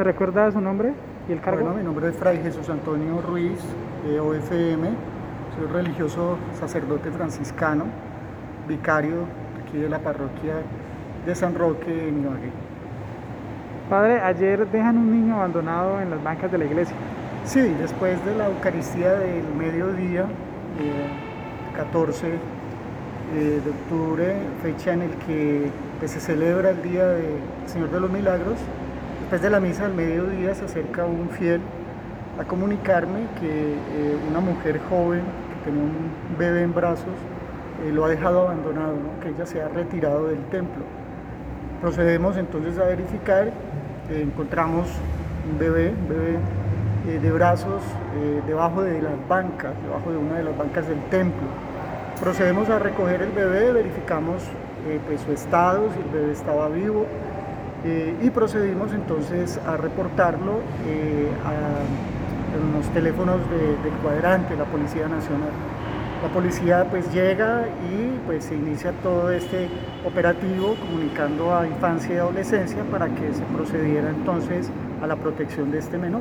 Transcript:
¿Me recuerda su nombre y el cargo? Bueno, mi nombre es Fray Jesús Antonio Ruiz, eh, OFM. Soy religioso sacerdote franciscano, vicario aquí de la parroquia de San Roque en Ibagué. Padre, ayer dejan un niño abandonado en las bancas de la iglesia. Sí, después de la Eucaristía del mediodía, eh, 14 eh, de octubre, fecha en el que pues, se celebra el Día del Señor de los Milagros, después de la misa del mediodía se acerca un fiel a comunicarme que eh, una mujer joven que tenía un bebé en brazos eh, lo ha dejado abandonado, que ella se ha retirado del templo. Procedemos entonces a verificar, eh, encontramos un bebé, un bebé de brazos debajo de las bancas, debajo de una de las bancas del templo. Procedemos a recoger el bebé, verificamos pues, su estado, si el bebé estaba vivo, eh, y procedimos entonces a reportarlo eh, a los teléfonos de- del cuadrante, la Policía Nacional. La policía pues llega y pues se inicia todo este operativo comunicando a infancia y adolescencia para que se procediera entonces a la protección de este menor.